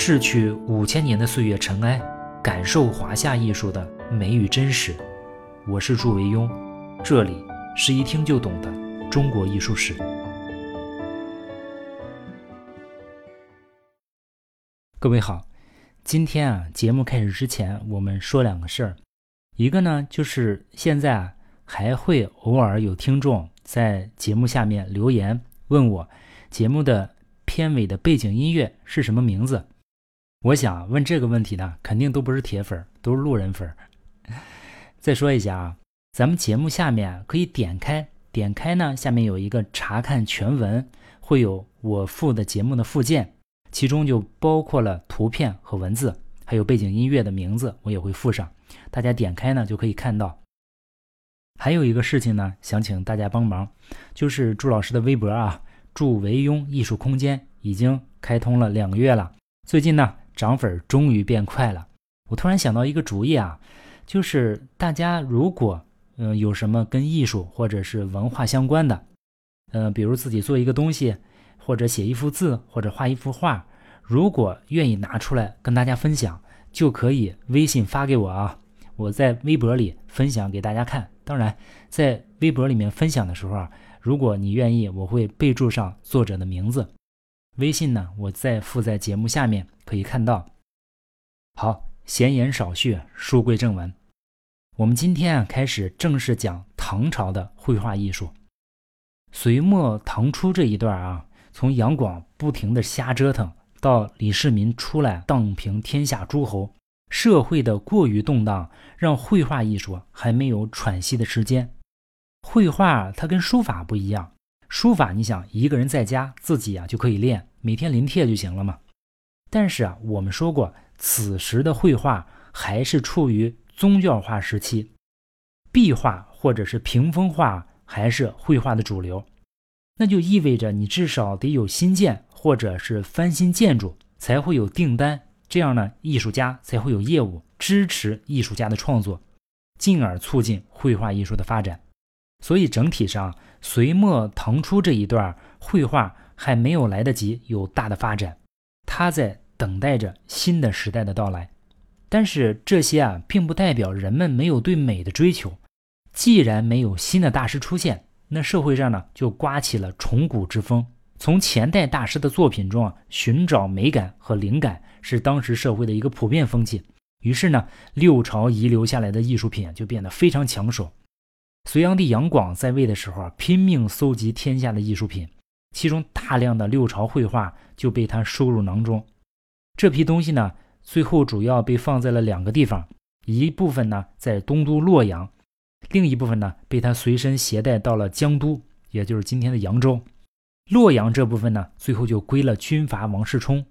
逝去五千年的岁月尘埃，感受华夏艺术的美与真实。我是祝维庸，这里是一听就懂的中国艺术史。各位好，今天啊，节目开始之前，我们说两个事儿。一个呢，就是现在啊，还会偶尔有听众在节目下面留言问我，节目的片尾的背景音乐是什么名字？我想问这个问题呢，肯定都不是铁粉，都是路人粉。再说一下啊，咱们节目下面可以点开，点开呢，下面有一个查看全文，会有我附的节目的附件，其中就包括了图片和文字，还有背景音乐的名字，我也会附上。大家点开呢就可以看到。还有一个事情呢，想请大家帮忙，就是祝老师的微博啊，祝维庸艺术空间已经开通了两个月了，最近呢。涨粉终于变快了，我突然想到一个主意啊，就是大家如果嗯有什么跟艺术或者是文化相关的，嗯，比如自己做一个东西，或者写一幅字，或者画一幅画，如果愿意拿出来跟大家分享，就可以微信发给我啊，我在微博里分享给大家看。当然，在微博里面分享的时候啊，如果你愿意，我会备注上作者的名字。微信呢，我再附在节目下面可以看到。好，闲言少叙，书归正文。我们今天啊，开始正式讲唐朝的绘画艺术。隋末唐初这一段啊，从杨广不停的瞎折腾，到李世民出来荡平天下诸侯，社会的过于动荡，让绘画艺术还没有喘息的时间。绘画它跟书法不一样。书法，你想一个人在家自己啊就可以练，每天临帖就行了嘛。但是啊，我们说过，此时的绘画还是处于宗教化时期，壁画或者是屏风画还是绘画的主流。那就意味着你至少得有新建或者是翻新建筑，才会有订单，这样呢，艺术家才会有业务支持艺术家的创作，进而促进绘画艺术的发展。所以整体上，隋末唐初这一段绘画还没有来得及有大的发展，它在等待着新的时代的到来。但是这些啊，并不代表人们没有对美的追求。既然没有新的大师出现，那社会上呢就刮起了崇古之风。从前代大师的作品中啊，寻找美感和灵感是当时社会的一个普遍风气。于是呢，六朝遗留下来的艺术品就变得非常抢手。隋炀帝杨广在位的时候，拼命搜集天下的艺术品，其中大量的六朝绘画就被他收入囊中。这批东西呢，最后主要被放在了两个地方，一部分呢在东都洛阳，另一部分呢被他随身携带到了江都，也就是今天的扬州。洛阳这部分呢，最后就归了军阀王世充；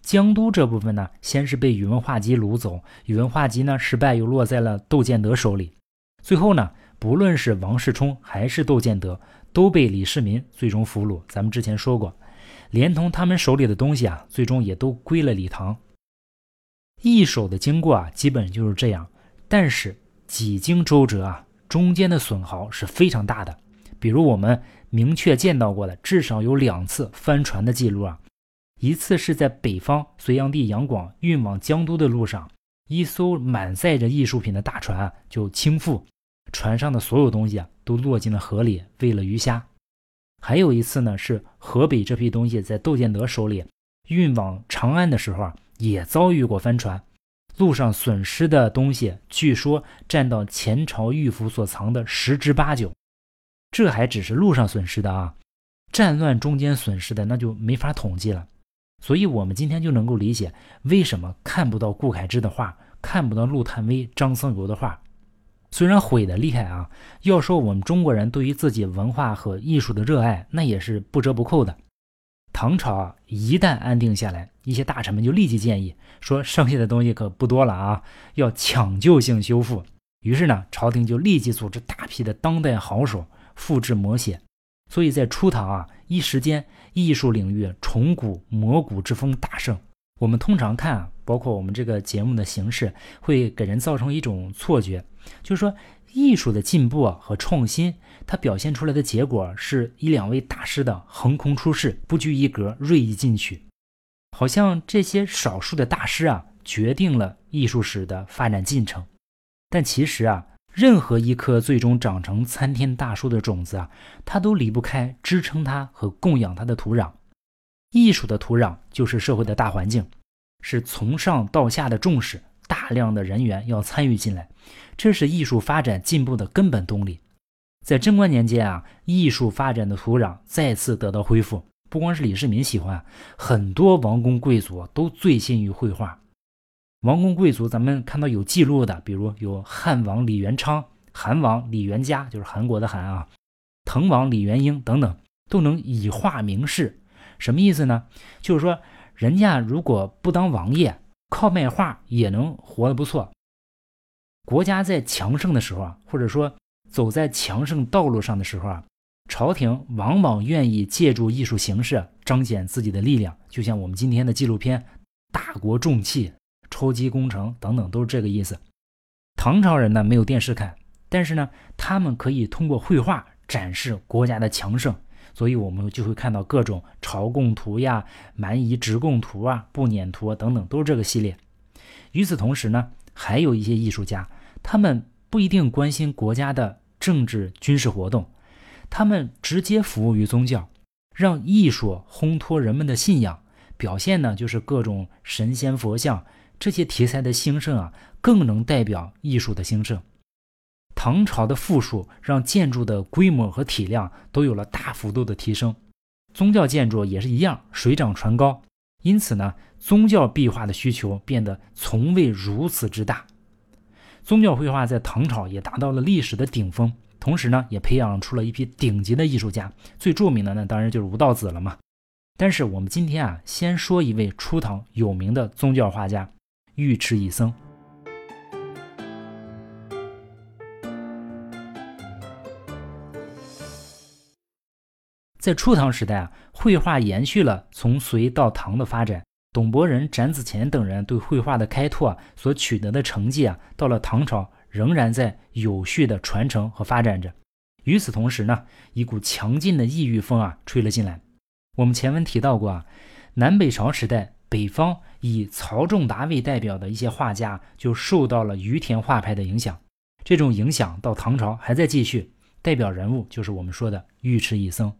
江都这部分呢，先是被宇文化及掳走，宇文化及呢失败，又落在了窦建德手里，最后呢。不论是王世充还是窦建德，都被李世民最终俘虏。咱们之前说过，连同他们手里的东西啊，最终也都归了李唐。一手的经过啊，基本就是这样。但是几经周折啊，中间的损耗是非常大的。比如我们明确见到过的，至少有两次翻船的记录啊。一次是在北方隋炀帝杨广运往江都的路上，一艘满载着艺术品的大船啊就倾覆。船上的所有东西啊，都落进了河里，喂了鱼虾。还有一次呢，是河北这批东西在窦建德手里运往长安的时候啊，也遭遇过翻船。路上损失的东西，据说占到前朝御府所藏的十之八九。这还只是路上损失的啊，战乱中间损失的那就没法统计了。所以，我们今天就能够理解为什么看不到顾恺之的画，看不到陆探微、张僧繇的画。虽然毁的厉害啊，要说我们中国人对于自己文化和艺术的热爱，那也是不折不扣的。唐朝啊，一旦安定下来，一些大臣们就立即建议说，剩下的东西可不多了啊，要抢救性修复。于是呢，朝廷就立即组织大批的当代好手复制摹写。所以在初唐啊，一时间艺术领域重古摹古之风大盛。我们通常看啊，包括我们这个节目的形式，会给人造成一种错觉，就是说艺术的进步啊和创新，它表现出来的结果是一两位大师的横空出世、不拘一格、锐意进取。好像这些少数的大师啊，决定了艺术史的发展进程。但其实啊，任何一棵最终长成参天大树的种子啊，它都离不开支撑它和供养它的土壤。艺术的土壤就是社会的大环境，是从上到下的重视，大量的人员要参与进来，这是艺术发展进步的根本动力。在贞观年间啊，艺术发展的土壤再次得到恢复。不光是李世民喜欢，很多王公贵族都醉心于绘画。王公贵族，咱们看到有记录的，比如有汉王李元昌、韩王李元嘉，就是韩国的韩啊，滕王李元英等等，都能以画名士。什么意思呢？就是说，人家如果不当王爷，靠卖画也能活得不错。国家在强盛的时候啊，或者说走在强盛道路上的时候啊。朝廷往往愿意借助艺术形式彰显自己的力量，就像我们今天的纪录片《大国重器》《超级工程》等等，都是这个意思。唐朝人呢没有电视看，但是呢，他们可以通过绘画展示国家的强盛，所以我们就会看到各种朝贡图呀、蛮夷直贡图啊、步辇图啊等等，都是这个系列。与此同时呢，还有一些艺术家，他们不一定关心国家的政治军事活动。他们直接服务于宗教，让艺术烘托人们的信仰。表现呢，就是各种神仙佛像这些题材的兴盛啊，更能代表艺术的兴盛。唐朝的富庶让建筑的规模和体量都有了大幅度的提升，宗教建筑也是一样，水涨船高。因此呢，宗教壁画的需求变得从未如此之大。宗教绘画在唐朝也达到了历史的顶峰。同时呢，也培养出了一批顶级的艺术家，最著名的呢，当然就是吴道子了嘛。但是我们今天啊，先说一位初唐有名的宗教画家尉迟乙僧。在初唐时代啊，绘画延续了从隋到唐的发展。董伯仁、展子虔等人对绘画的开拓所取得的成绩啊，到了唐朝。仍然在有序的传承和发展着。与此同时呢，一股强劲的异域风啊吹了进来。我们前文提到过啊，南北朝时代，北方以曹仲达为代表的一些画家就受到了于田画派的影响。这种影响到唐朝还在继续。代表人物就是我们说的尉迟乙僧。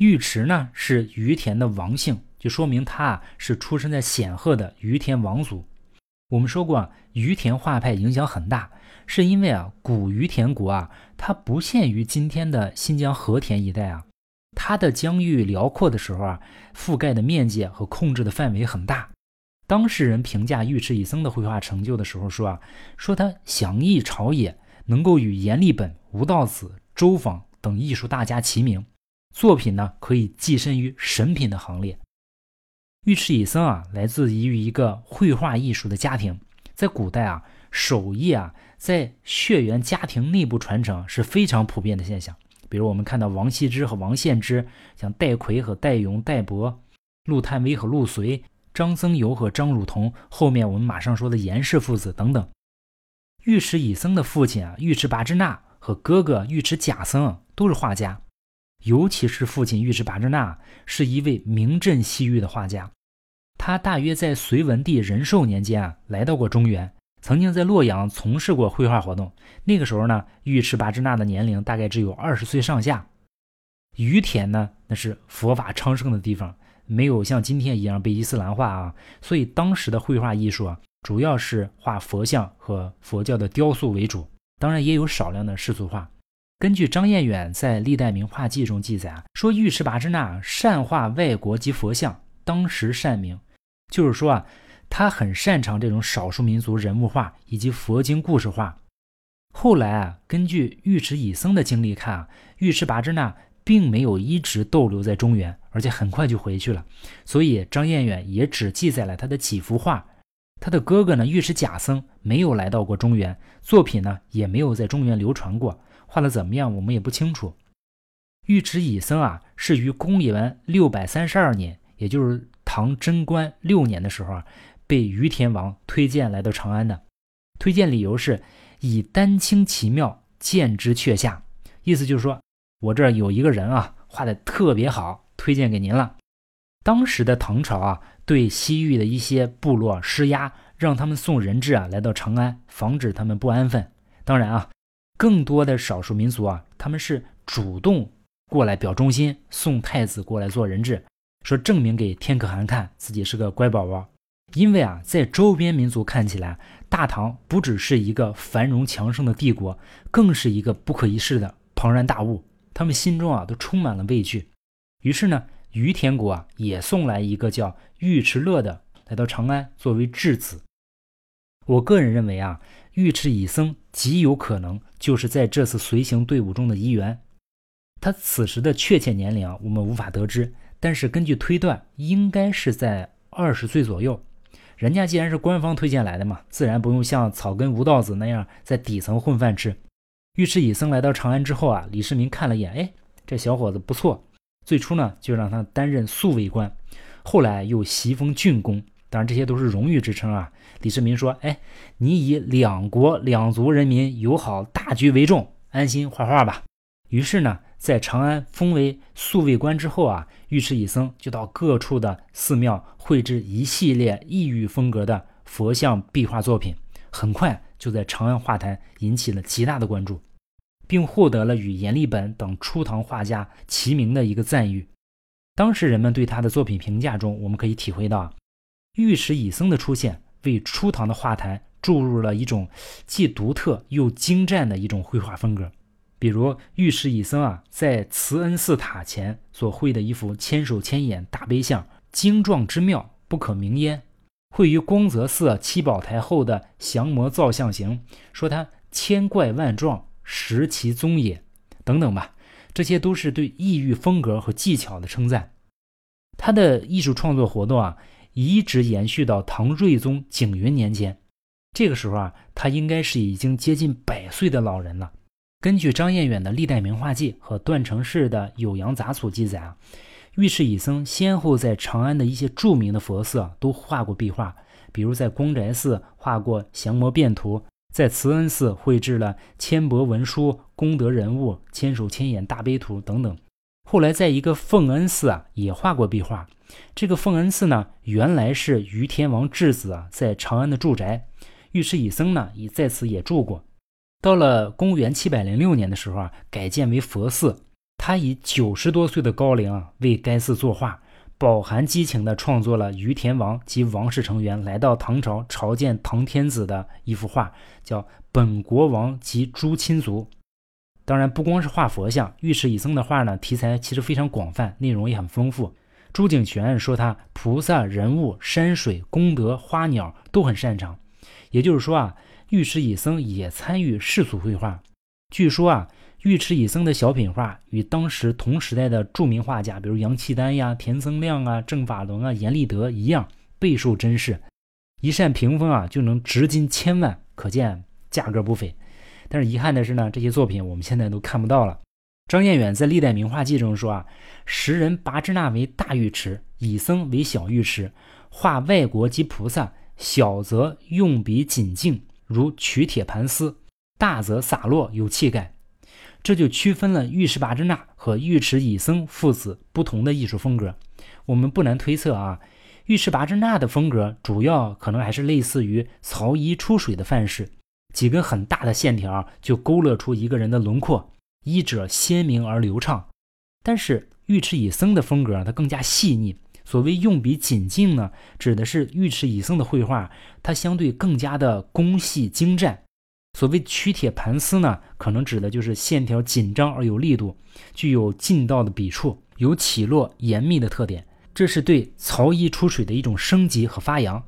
尉迟呢是于田的王姓，就说明他啊是出生在显赫的于田王族。我们说过啊，于田画派影响很大。是因为啊，古于田国啊，它不限于今天的新疆和田一带啊，它的疆域辽阔的时候啊，覆盖的面积和控制的范围很大。当事人评价尉迟乙僧的绘画成就的时候说啊，说他详艺朝野，能够与阎立本、吴道子、周昉等艺术大家齐名，作品呢可以跻身于神品的行列。尉迟乙僧啊，来自于一个绘画艺术的家庭，在古代啊。手艺啊，在血缘家庭内部传承是非常普遍的现象。比如我们看到王羲之和王献之，像戴逵和戴咏、戴伯，陆探微和陆随，张僧繇和张汝同，后面我们马上说的严氏父子等等。尉迟乙僧的父亲啊，尉迟拔之那和哥哥尉迟甲僧都是画家，尤其是父亲尉迟拔支那是一位名震西域的画家。他大约在隋文帝仁寿年间啊，来到过中原。曾经在洛阳从事过绘画活动。那个时候呢，尉迟拔支那的年龄大概只有二十岁上下。于田呢，那是佛法昌盛的地方，没有像今天一样被伊斯兰化啊。所以当时的绘画艺术啊，主要是画佛像和佛教的雕塑为主，当然也有少量的世俗画。根据张彦远在《历代名画记》中记载啊，说尉迟跋之那善画外国及佛像，当时善名，就是说啊。他很擅长这种少数民族人物画以及佛经故事画。后来啊，根据尉迟乙僧的经历看啊，尉迟跋之那并没有一直逗留在中原，而且很快就回去了。所以张彦远也只记载了他的几幅画。他的哥哥呢，尉迟甲僧没有来到过中原，作品呢也没有在中原流传过，画的怎么样我们也不清楚。尉迟乙僧啊，是于公元六百三十二年，也就是唐贞观六年的时候啊。被于田王推荐来到长安的，推荐理由是以丹青奇妙，见之却下。意思就是说，我这儿有一个人啊，画的特别好，推荐给您了。当时的唐朝啊，对西域的一些部落施压，让他们送人质啊来到长安，防止他们不安分。当然啊，更多的少数民族啊，他们是主动过来表忠心，送太子过来做人质，说证明给天可汗看自己是个乖宝宝。因为啊，在周边民族看起来，大唐不只是一个繁荣强盛的帝国，更是一个不可一世的庞然大物。他们心中啊，都充满了畏惧。于是呢，于田国啊，也送来一个叫尉迟乐的来到长安作为质子。我个人认为啊，尉迟乙僧极有可能就是在这次随行队伍中的一员。他此时的确切年龄啊，我们无法得知，但是根据推断，应该是在二十岁左右。人家既然是官方推荐来的嘛，自然不用像草根吴道子那样在底层混饭吃。尉迟乙僧来到长安之后啊，李世民看了一眼，哎，这小伙子不错。最初呢，就让他担任宿卫官，后来又袭封郡公，当然这些都是荣誉之称啊。李世民说，哎，你以两国两族人民友好大局为重，安心画画吧。于是呢，在长安封为宿卫官之后啊。尉迟乙僧就到各处的寺庙绘制一系列异域风格的佛像壁画作品，很快就在长安画坛引起了极大的关注，并获得了与阎立本等初唐画家齐名的一个赞誉。当时人们对他的作品评价中，我们可以体会到，尉迟乙僧的出现为初唐的画坛注入了一种既独特又精湛的一种绘画风格。比如尉迟乙僧啊，在慈恩寺塔前所绘的一幅千手千眼大悲像，精壮之妙不可名焉；绘于光泽寺七宝台后的降魔造像形，说它千怪万状，识其宗也，等等吧。这些都是对异域风格和技巧的称赞。他的艺术创作活动啊，一直延续到唐睿宗景云年间，这个时候啊，他应该是已经接近百岁的老人了。根据张彦远的《历代名画记》和段成式的《酉阳杂俎》记载啊，尉迟乙僧先后在长安的一些著名的佛寺啊都画过壁画，比如在光宅寺画过降魔变图，在慈恩寺绘制了千帛文书、功德人物、千手千眼大悲图等等。后来在一个奉恩寺啊也画过壁画。这个奉恩寺呢，原来是于天王质子啊在长安的住宅，尉迟乙僧呢也在此也住过。到了公元七百零六年的时候啊，改建为佛寺。他以九十多岁的高龄啊，为该寺作画，饱含激情地创作了于田王及王室成员来到唐朝朝见唐天子的一幅画，叫《本国王及诸亲族》。当然，不光是画佛像，尉迟乙僧的画呢，题材其实非常广泛，内容也很丰富。朱景泉说他菩萨、人物、山水、功德、花鸟都很擅长。也就是说啊。尉迟乙僧也参与世俗绘画。据说啊，尉迟乙僧的小品画与当时同时代的著名画家，比如杨契丹呀、田增亮啊、郑法伦啊、阎立德一样，备受珍视。一扇屏风啊，就能值近千万，可见价格不菲。但是遗憾的是呢，这些作品我们现在都看不到了。张彦远在《历代名画记》中说啊，时人拔支那为大尉迟，乙僧为小浴池，画外国及菩萨，小则用笔紧静。如取铁盘丝，大则洒落有气概，这就区分了尉迟拔支那和尉迟乙僧父子不同的艺术风格。我们不难推测啊，尉迟拔支那的风格主要可能还是类似于曹衣出水的范式，几根很大的线条就勾勒出一个人的轮廓，衣褶鲜明而流畅。但是尉迟乙僧的风格它更加细腻。所谓用笔紧劲呢，指的是尉迟乙僧的绘画，它相对更加的工细精湛。所谓取铁盘丝呢，可能指的就是线条紧张而有力度，具有劲道的笔触，有起落严密的特点。这是对曹衣出水的一种升级和发扬。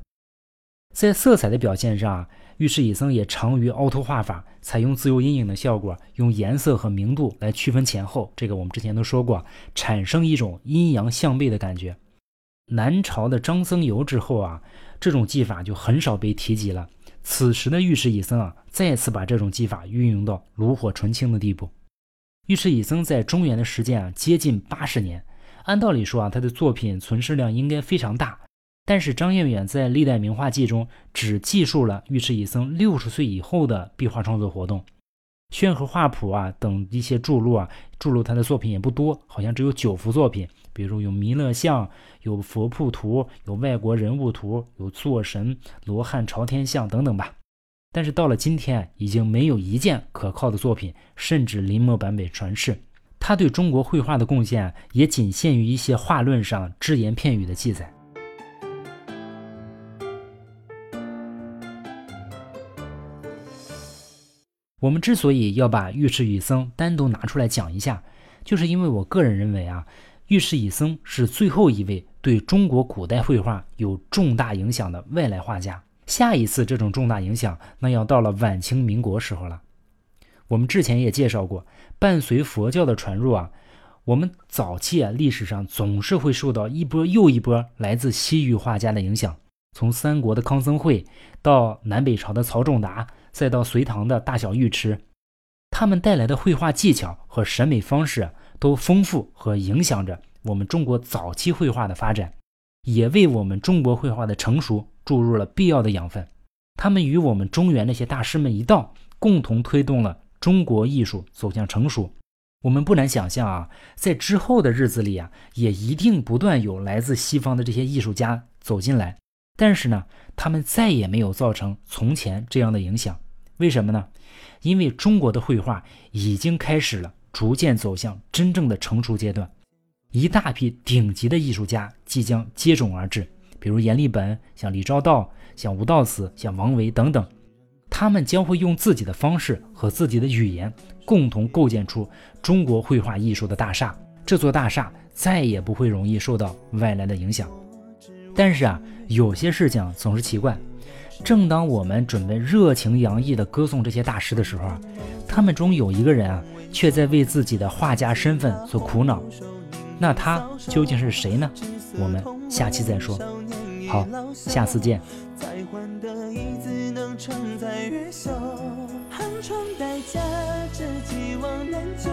在色彩的表现上，尉迟乙僧也常于凹凸画法，采用自由阴影的效果，用颜色和明度来区分前后。这个我们之前都说过，产生一种阴阳相背的感觉。南朝的张僧繇之后啊，这种技法就很少被提及了。此时的尉迟乙僧啊，再次把这种技法运用到炉火纯青的地步。尉迟乙僧在中原的时间啊，接近八十年。按道理说啊，他的作品存世量应该非常大。但是张彦远在《历代名画记》中只记述了尉迟乙僧六十岁以后的壁画创作活动。宣和画谱啊等一些著录啊，著录他的作品也不多，好像只有九幅作品，比如有弥勒像、有佛谱图、有外国人物图、有坐神、罗汉朝天像等等吧。但是到了今天，已经没有一件可靠的作品，甚至临摹版本传世。他对中国绘画的贡献也仅限于一些画论上只言片语的记载。我们之所以要把尉迟乙僧单独拿出来讲一下，就是因为我个人认为啊，尉迟乙僧是最后一位对中国古代绘画有重大影响的外来画家。下一次这种重大影响，那要到了晚清民国时候了。我们之前也介绍过，伴随佛教的传入啊，我们早期啊历史上总是会受到一波又一波来自西域画家的影响。从三国的康僧会，到南北朝的曹仲达，再到隋唐的大小浴池，他们带来的绘画技巧和审美方式都丰富和影响着我们中国早期绘画的发展，也为我们中国绘画的成熟注入了必要的养分。他们与我们中原那些大师们一道，共同推动了中国艺术走向成熟。我们不难想象啊，在之后的日子里啊，也一定不断有来自西方的这些艺术家走进来。但是呢，他们再也没有造成从前这样的影响。为什么呢？因为中国的绘画已经开始了逐渐走向真正的成熟阶段，一大批顶级的艺术家即将接踵而至，比如阎立本、像李昭道、像吴道子、像王维等等，他们将会用自己的方式和自己的语言，共同构建出中国绘画艺术的大厦。这座大厦再也不会容易受到外来的影响。但是啊，有些事情总是奇怪。正当我们准备热情洋溢的歌颂这些大师的时候啊，他们中有一个人啊，却在为自己的画家身份所苦恼。那他究竟是谁呢？我们下期再说。好，下次见。寒窗代价，知己望难求。